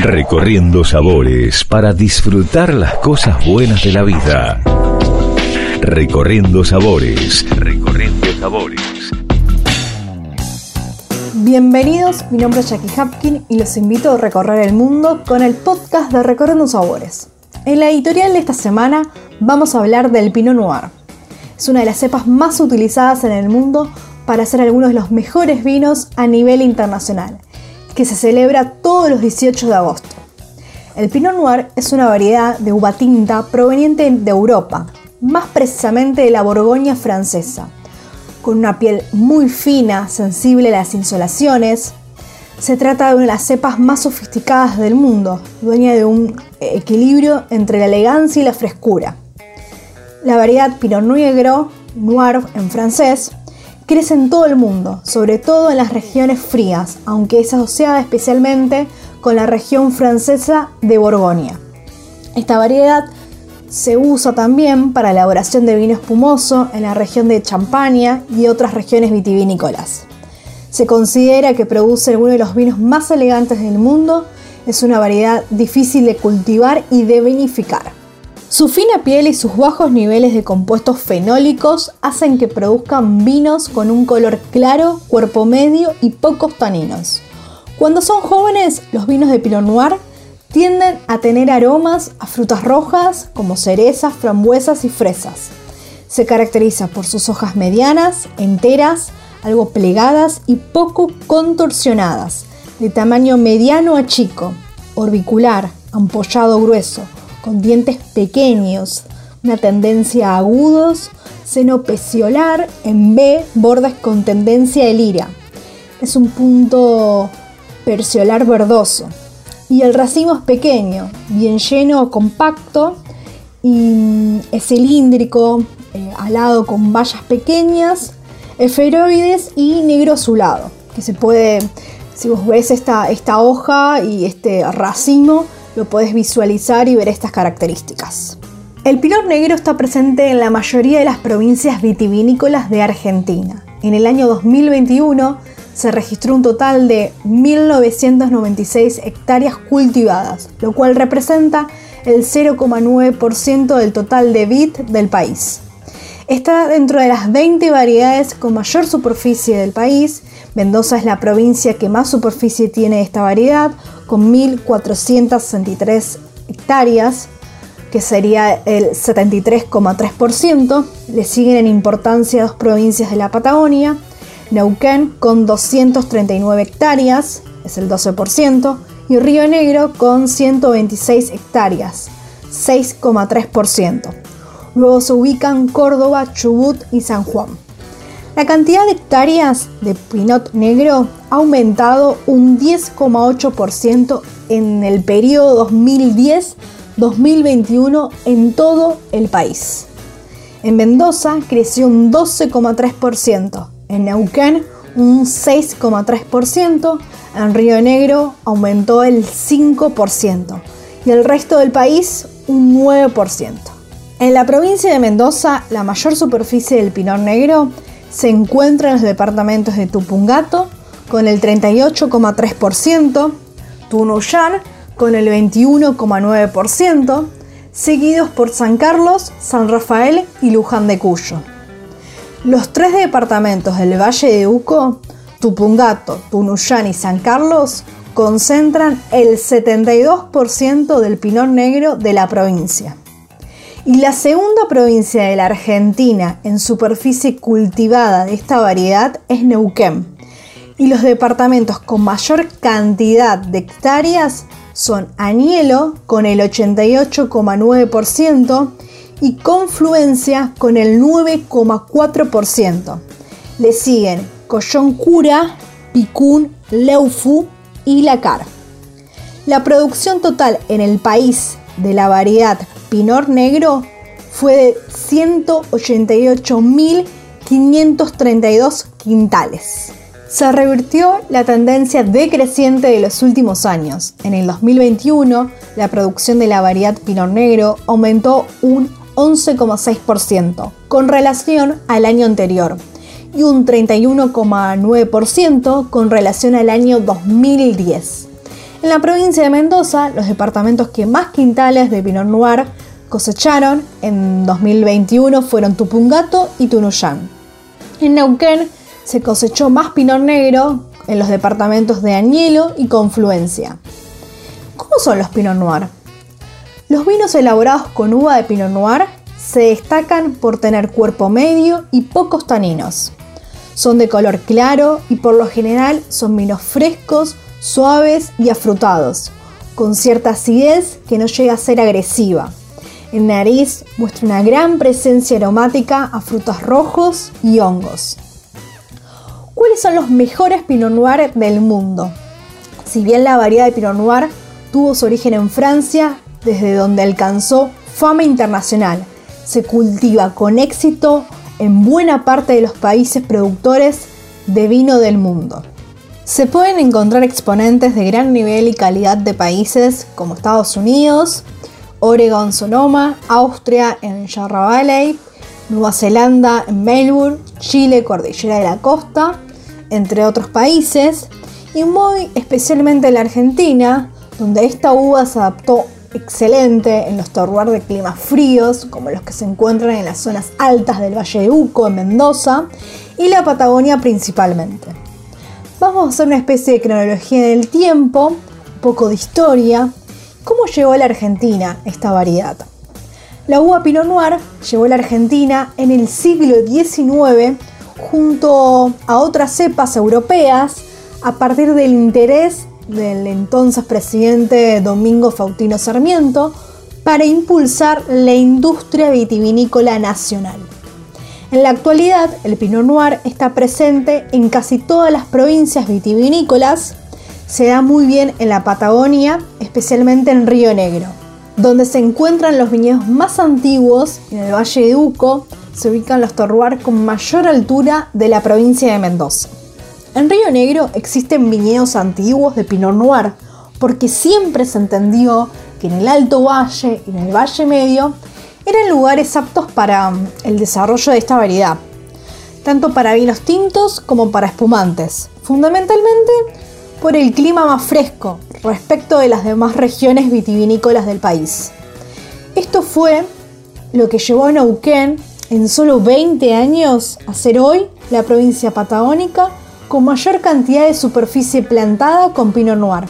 Recorriendo sabores para disfrutar las cosas buenas de la vida. Recorriendo sabores. Recorriendo sabores. Bienvenidos, mi nombre es Jackie Hapkin y los invito a recorrer el mundo con el podcast de Recorriendo Sabores. En la editorial de esta semana vamos a hablar del Pinot Noir. Es una de las cepas más utilizadas en el mundo para hacer algunos de los mejores vinos a nivel internacional, que se celebra todos los 18 de agosto. El Pinot Noir es una variedad de uva tinta proveniente de Europa, más precisamente de la Borgoña francesa, con una piel muy fina, sensible a las insolaciones. Se trata de una de las cepas más sofisticadas del mundo, dueña de un equilibrio entre la elegancia y la frescura. La variedad Pinot Negro, Noir en francés, crece en todo el mundo, sobre todo en las regiones frías, aunque es asociada especialmente con la región francesa de Borgoña. Esta variedad se usa también para la elaboración de vino espumoso en la región de Champaña y otras regiones vitivinícolas. Se considera que produce uno de los vinos más elegantes del mundo, es una variedad difícil de cultivar y de vinificar. Su fina piel y sus bajos niveles de compuestos fenólicos hacen que produzcan vinos con un color claro, cuerpo medio y pocos taninos. Cuando son jóvenes, los vinos de Pinot Noir tienden a tener aromas a frutas rojas como cerezas, frambuesas y fresas. Se caracteriza por sus hojas medianas, enteras, algo plegadas y poco contorsionadas, de tamaño mediano a chico, orbicular, ampollado grueso, con dientes pequeños, una tendencia a agudos, seno peciolar en B, bordes con tendencia a lira. Es un punto perciolar verdoso. Y el racimo es pequeño, bien lleno, compacto y es cilíndrico, eh, alado con bayas pequeñas, esferoides y negro azulado, que se puede, si vos ves esta, esta hoja y este racimo, lo podés visualizar y ver estas características. El pinot negro está presente en la mayoría de las provincias vitivinícolas de Argentina. En el año 2021 se registró un total de 1.996 hectáreas cultivadas, lo cual representa el 0,9% del total de vid del país. Está dentro de las 20 variedades con mayor superficie del país. Mendoza es la provincia que más superficie tiene esta variedad, con 1.463 hectáreas, que sería el 73,3%. Le siguen en importancia dos provincias de la Patagonia, Neuquén con 239 hectáreas, es el 12%, y Río Negro con 126 hectáreas, 6,3%. Luego se ubican Córdoba, Chubut y San Juan. La cantidad de hectáreas de Pinot Negro ha aumentado un 10,8% en el periodo 2010-2021 en todo el país. En Mendoza creció un 12,3%, en Neuquén un 6,3%, en Río Negro aumentó el 5% y el resto del país un 9%. En la provincia de Mendoza, la mayor superficie del pinor negro se encuentra en los departamentos de Tupungato con el 38,3%, Tunuyán con el 21,9%, seguidos por San Carlos, San Rafael y Luján de Cuyo. Los tres departamentos del Valle de Uco, Tupungato, Tunuyán y San Carlos, concentran el 72% del pinor negro de la provincia. Y la segunda provincia de la Argentina en superficie cultivada de esta variedad es Neuquén. Y los departamentos con mayor cantidad de hectáreas son Anielo con el 88,9% y Confluencia con el 9,4%. Le siguen Collón Cura, Picún, Leufu y Lacar. La producción total en el país de la variedad Pinor Negro fue de 188.532 quintales. Se revirtió la tendencia decreciente de los últimos años. En el 2021, la producción de la variedad Pinor Negro aumentó un 11,6% con relación al año anterior y un 31,9% con relación al año 2010. En la provincia de Mendoza, los departamentos que más quintales de Pinot Noir cosecharon en 2021 fueron Tupungato y Tunuyán. En Neuquén se cosechó más Pinot Negro en los departamentos de Añelo y Confluencia. ¿Cómo son los Pinot Noir? Los vinos elaborados con uva de Pinot Noir se destacan por tener cuerpo medio y pocos taninos. Son de color claro y por lo general son vinos frescos, suaves y afrutados, con cierta acidez que no llega a ser agresiva. En nariz muestra una gran presencia aromática a frutos rojos y hongos. ¿Cuáles son los mejores Pinot Noir del mundo? Si bien la variedad de Pinot Noir tuvo su origen en Francia, desde donde alcanzó fama internacional, se cultiva con éxito en buena parte de los países productores de vino del mundo. Se pueden encontrar exponentes de gran nivel y calidad de países como Estados Unidos, Oregon Sonoma, Austria en Yarra Valley, Nueva Zelanda en Melbourne, Chile, Cordillera de la Costa, entre otros países, y muy especialmente la Argentina, donde esta uva se adaptó excelente en los terroirs de climas fríos, como los que se encuentran en las zonas altas del Valle de Uco, en Mendoza, y la Patagonia principalmente. Vamos a hacer una especie de cronología del tiempo, un poco de historia. ¿Cómo llegó a la Argentina esta variedad? La uva Pinot Noir llegó a la Argentina en el siglo XIX junto a otras cepas europeas a partir del interés del entonces presidente Domingo Fautino Sarmiento para impulsar la industria vitivinícola nacional. En la actualidad, el Pinot Noir está presente en casi todas las provincias vitivinícolas. Se da muy bien en la Patagonia, especialmente en Río Negro, donde se encuentran los viñedos más antiguos. En el Valle de Uco se ubican los terroirs con mayor altura de la provincia de Mendoza. En Río Negro existen viñedos antiguos de Pinot Noir, porque siempre se entendió que en el Alto Valle y en el Valle Medio eran lugares aptos para mm, el desarrollo de esta variedad, tanto para vinos tintos como para espumantes, fundamentalmente por el clima más fresco respecto de las demás regiones vitivinícolas del país. Esto fue lo que llevó a Neuquén en solo 20 años a ser hoy la provincia patagónica con mayor cantidad de superficie plantada con Pinot Noir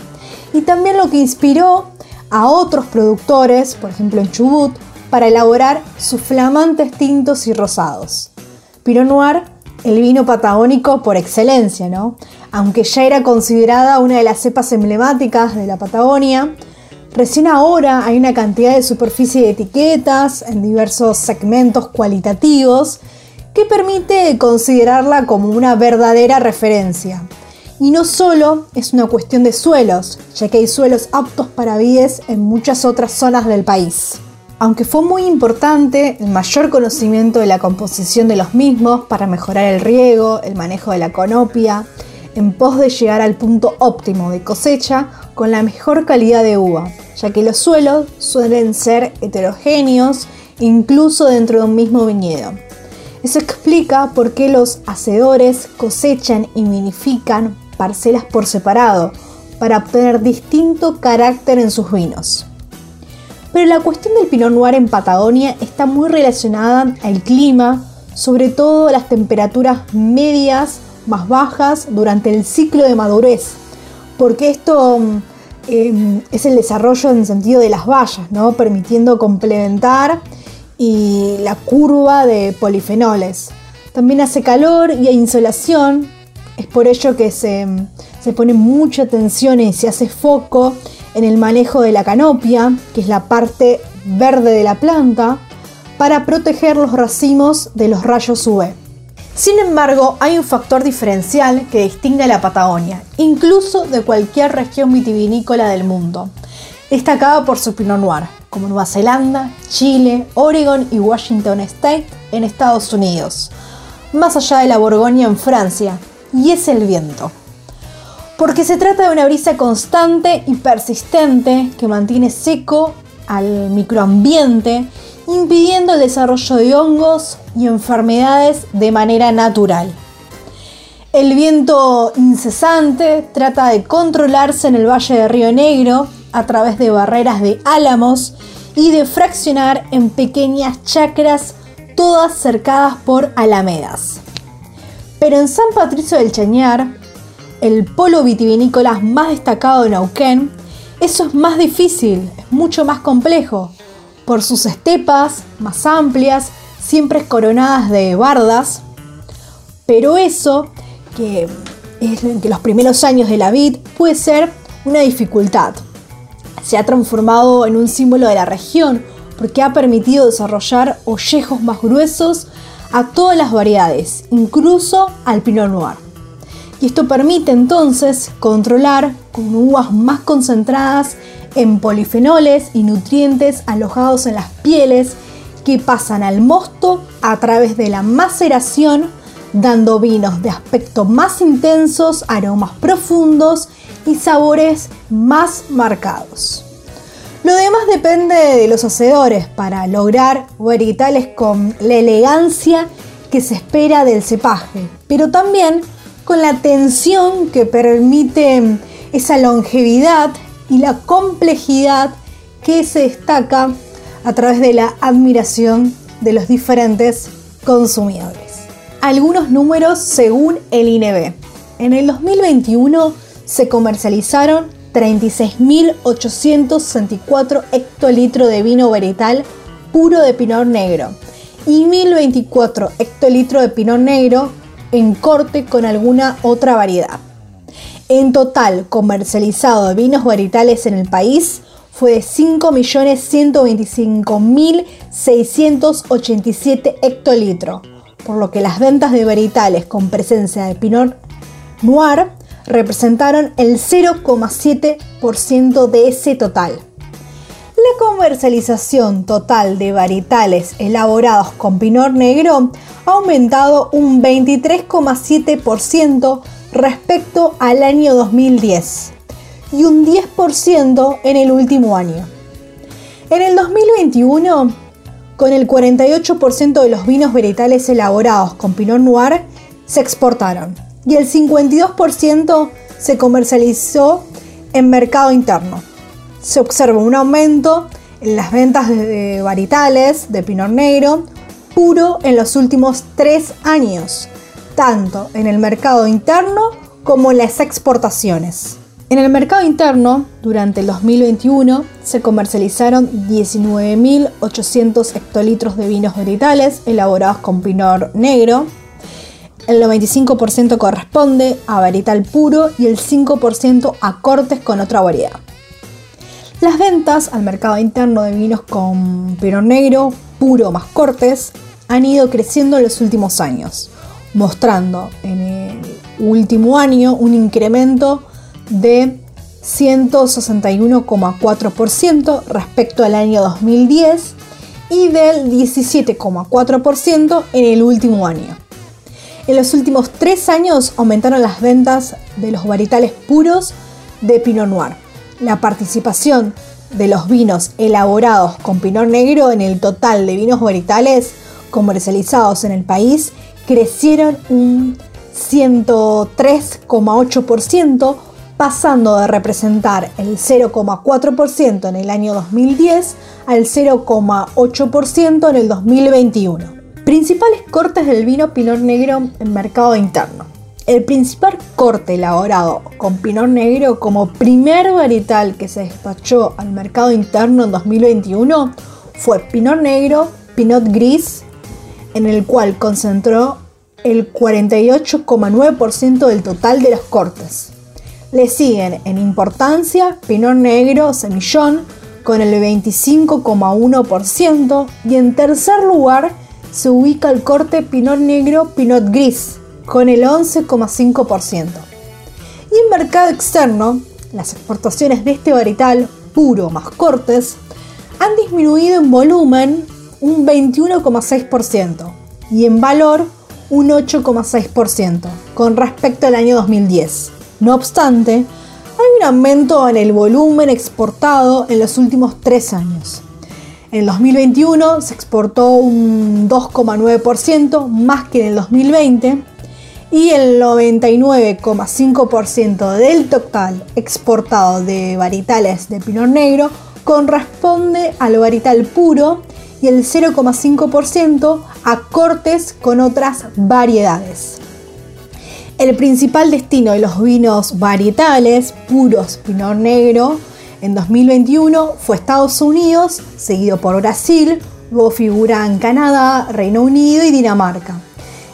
y también lo que inspiró a otros productores, por ejemplo en Chubut, para elaborar sus flamantes tintos y rosados. Pinot Noir, el vino patagónico por excelencia, ¿no? Aunque ya era considerada una de las cepas emblemáticas de la Patagonia, recién ahora hay una cantidad de superficie de etiquetas en diversos segmentos cualitativos que permite considerarla como una verdadera referencia. Y no solo es una cuestión de suelos, ya que hay suelos aptos para vides en muchas otras zonas del país aunque fue muy importante el mayor conocimiento de la composición de los mismos para mejorar el riego, el manejo de la conopia, en pos de llegar al punto óptimo de cosecha con la mejor calidad de uva, ya que los suelos suelen ser heterogéneos incluso dentro de un mismo viñedo. Eso explica por qué los hacedores cosechan y vinifican parcelas por separado para obtener distinto carácter en sus vinos. Pero la cuestión del Pinot Noir en Patagonia está muy relacionada al clima, sobre todo las temperaturas medias más bajas durante el ciclo de madurez, porque esto em, es el desarrollo en el sentido de las bayas, ¿no? permitiendo complementar y la curva de polifenoles. También hace calor y hay insolación, es por ello que se, se pone mucha atención y se hace foco en el manejo de la canopia, que es la parte verde de la planta, para proteger los racimos de los rayos UV. Sin embargo, hay un factor diferencial que distingue a la Patagonia, incluso de cualquier región vitivinícola del mundo, destacado por su Pinot Noir, como Nueva Zelanda, Chile, Oregon y Washington State en Estados Unidos, más allá de la Borgoña en Francia, y es el viento porque se trata de una brisa constante y persistente que mantiene seco al microambiente, impidiendo el desarrollo de hongos y enfermedades de manera natural. El viento incesante trata de controlarse en el Valle de Río Negro a través de barreras de álamos y de fraccionar en pequeñas chacras todas cercadas por alamedas. Pero en San Patricio del Chañar, el polo vitivinícola más destacado de Neuquén, eso es más difícil, es mucho más complejo, por sus estepas más amplias, siempre coronadas de bardas, pero eso, que es que los primeros años de la vid, puede ser una dificultad. Se ha transformado en un símbolo de la región porque ha permitido desarrollar ollejos más gruesos a todas las variedades, incluso al Pinot Noir. Y esto permite entonces controlar con uvas más concentradas en polifenoles y nutrientes alojados en las pieles que pasan al mosto a través de la maceración, dando vinos de aspecto más intensos, aromas profundos y sabores más marcados. Lo demás depende de los hacedores para lograr varietales con la elegancia que se espera del cepaje, pero también con la tensión que permite esa longevidad y la complejidad que se destaca a través de la admiración de los diferentes consumidores. Algunos números según el INB. En el 2021 se comercializaron 36.864 hectolitros de vino vegetal puro de Pinot Negro y 1.024 hectolitros de Pinot Negro en corte con alguna otra variedad. En total, comercializado de vinos varietales en el país fue de 5.125.687 hectolitros, por lo que las ventas de varietales con presencia de Pinot Noir representaron el 0,7% de ese total. La comercialización total de varietales elaborados con Pinot Negro ha aumentado un 23,7% respecto al año 2010 y un 10% en el último año. En el 2021, con el 48% de los vinos vegetales elaborados con Pinot Noir se exportaron y el 52% se comercializó en mercado interno. Se observa un aumento en las ventas de varietales de Pinot Negro puro en los últimos tres años, tanto en el mercado interno como en las exportaciones. En el mercado interno, durante el 2021, se comercializaron 19.800 hectolitros de vinos vegetales elaborados con pinor negro. El 95% corresponde a varietal puro y el 5% a cortes con otra variedad. Las ventas al mercado interno de vinos con pinor negro, puro más cortes, han ido creciendo en los últimos años mostrando en el último año un incremento de 161,4% respecto al año 2010 y del 17,4% en el último año. En los últimos tres años aumentaron las ventas de los varietales puros de Pinot Noir. La participación de los vinos elaborados con Pinot Negro en el total de vinos varietales comercializados en el país crecieron un 103,8%, pasando de representar el 0,4% en el año 2010 al 0,8% en el 2021. Principales cortes del vino Pinot Negro en mercado interno. El principal corte elaborado con Pinot Negro como primer varietal que se despachó al mercado interno en 2021 fue Pinot Negro, Pinot Gris, en el cual concentró el 48,9% del total de los cortes. Le siguen en importancia Pinot Negro Semillón con el 25,1% y en tercer lugar se ubica el corte Pinot Negro Pinot Gris con el 11,5%. Y en mercado externo, las exportaciones de este varietal puro más cortes han disminuido en volumen un 21,6% y en valor un 8,6% con respecto al año 2010. No obstante, hay un aumento en el volumen exportado en los últimos tres años. En el 2021 se exportó un 2,9% más que en el 2020 y el 99,5% del total exportado de varietales de Pinot Negro corresponde al varietal puro y el 0,5% a cortes con otras variedades. El principal destino de los vinos varietales puros Pinot Negro en 2021 fue Estados Unidos, seguido por Brasil, luego figuran Canadá, Reino Unido y Dinamarca.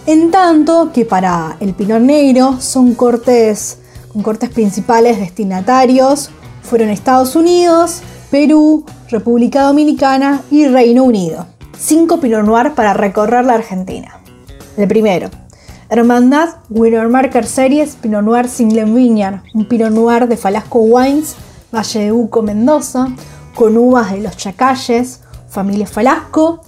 En tanto que para el Pinot Negro son cortes con cortes principales destinatarios fueron Estados Unidos, Perú, República Dominicana y Reino Unido. Cinco Pinot Noir para recorrer la Argentina. El primero, Hermandad Winner Marker Series Pinot Noir Single Vineyard, un Pinot Noir de Falasco Wines, Valle de Uco, Mendoza, con uvas de los Chacalles, familia Falasco.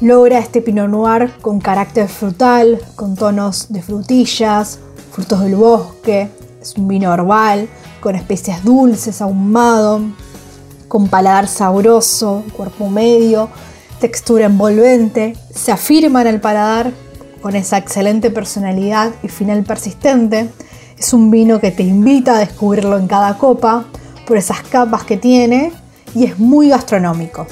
Logra este Pinot Noir con carácter frutal, con tonos de frutillas, frutos del bosque. Es un vino herbal, con especias dulces, ahumado, con paladar sabroso, cuerpo medio, textura envolvente. Se afirma en el paladar con esa excelente personalidad y final persistente. Es un vino que te invita a descubrirlo en cada copa por esas capas que tiene y es muy gastronómico.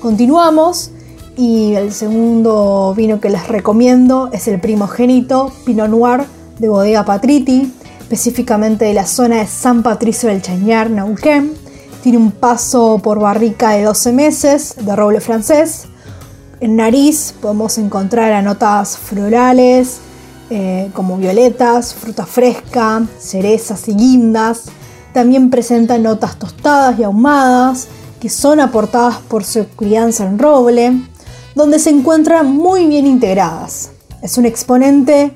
Continuamos y el segundo vino que les recomiendo es el primogénito Pinot Noir de Bodega Patriti, específicamente de la zona de San Patricio del Chañar, Neuquén. Tiene un paso por barrica de 12 meses de roble francés en nariz podemos encontrar notas florales eh, como violetas, fruta fresca, cerezas y guindas. También presenta notas tostadas y ahumadas que son aportadas por su crianza en roble, donde se encuentran muy bien integradas. Es un exponente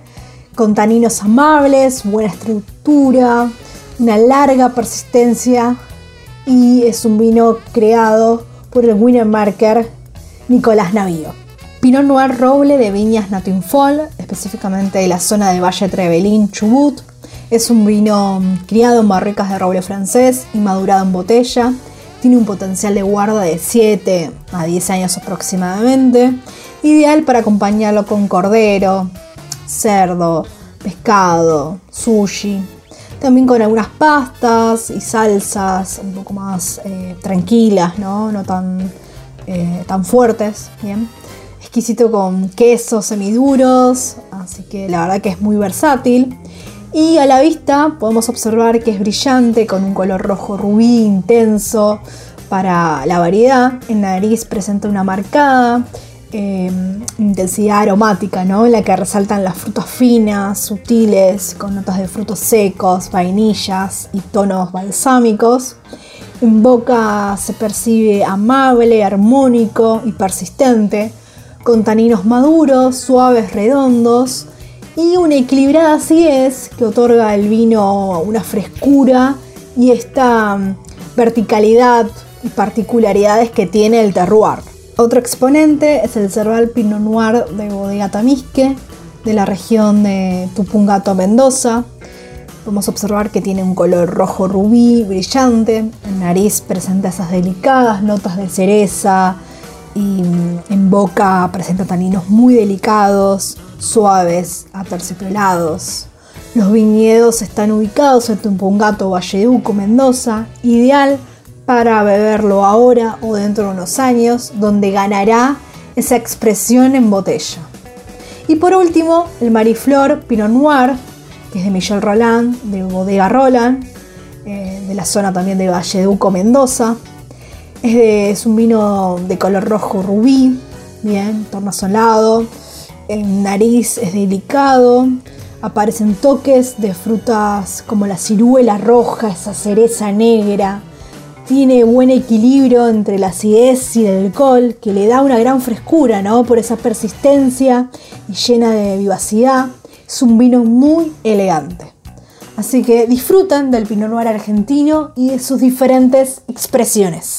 con taninos amables, buena estructura, una larga persistencia y es un vino creado por el Winner Marker Nicolás Navío. Pinot Noir Roble de Viñas Natinfol, específicamente de la zona de Valle Trevelin, Chubut. Es un vino criado en barricas de roble francés y madurado en botella. Tiene un potencial de guarda de 7 a 10 años aproximadamente. Ideal para acompañarlo con cordero, cerdo, pescado, sushi. También con algunas pastas y salsas un poco más eh, tranquilas, ¿no? no tan eh, tan fuertes, bien. Exquisito con quesos semiduros, así que la verdad que es muy versátil. Y a la vista podemos observar que es brillante con un color rojo rubí intenso para la variedad. En la nariz presenta una marcada eh, intensidad aromática, ¿no? En la que resaltan las frutas finas, sutiles, con notas de frutos secos, vainillas y tonos balsámicos. En boca se percibe amable, armónico y persistente, con taninos maduros, suaves, redondos y una equilibrada acidez que otorga al vino una frescura y esta mm, verticalidad y particularidades que tiene el terroir. Otro exponente es el Cerval Pinot Noir de Bodega Tamisque, de la región de Tupungato, Mendoza, Podemos observar que tiene un color rojo rubí, brillante. En nariz presenta esas delicadas notas de cereza y en boca presenta taninos muy delicados, suaves, aterciopelados. Los viñedos están ubicados en Tumpungato, Valleduco, Mendoza, ideal para beberlo ahora o dentro de unos años, donde ganará esa expresión en botella. Y por último, el Mariflor Pinot Noir es de Michel Roland, de Bodega Roland, eh, de la zona también de Valleduco, Mendoza. Es, un vino de color rojo rubí, bien, tornasolado. En nariz es delicado. Aparecen toques de frutas como la ciruela roja, esa cereza negra. Tiene buen equilibrio entre la acidez y el alcohol, que le da una gran frescura, ¿no? Por esa persistencia y llena de vivacidad. Es un vino muy elegante. Así que disfruten del Pinot Noir argentino y de sus diferentes expresiones.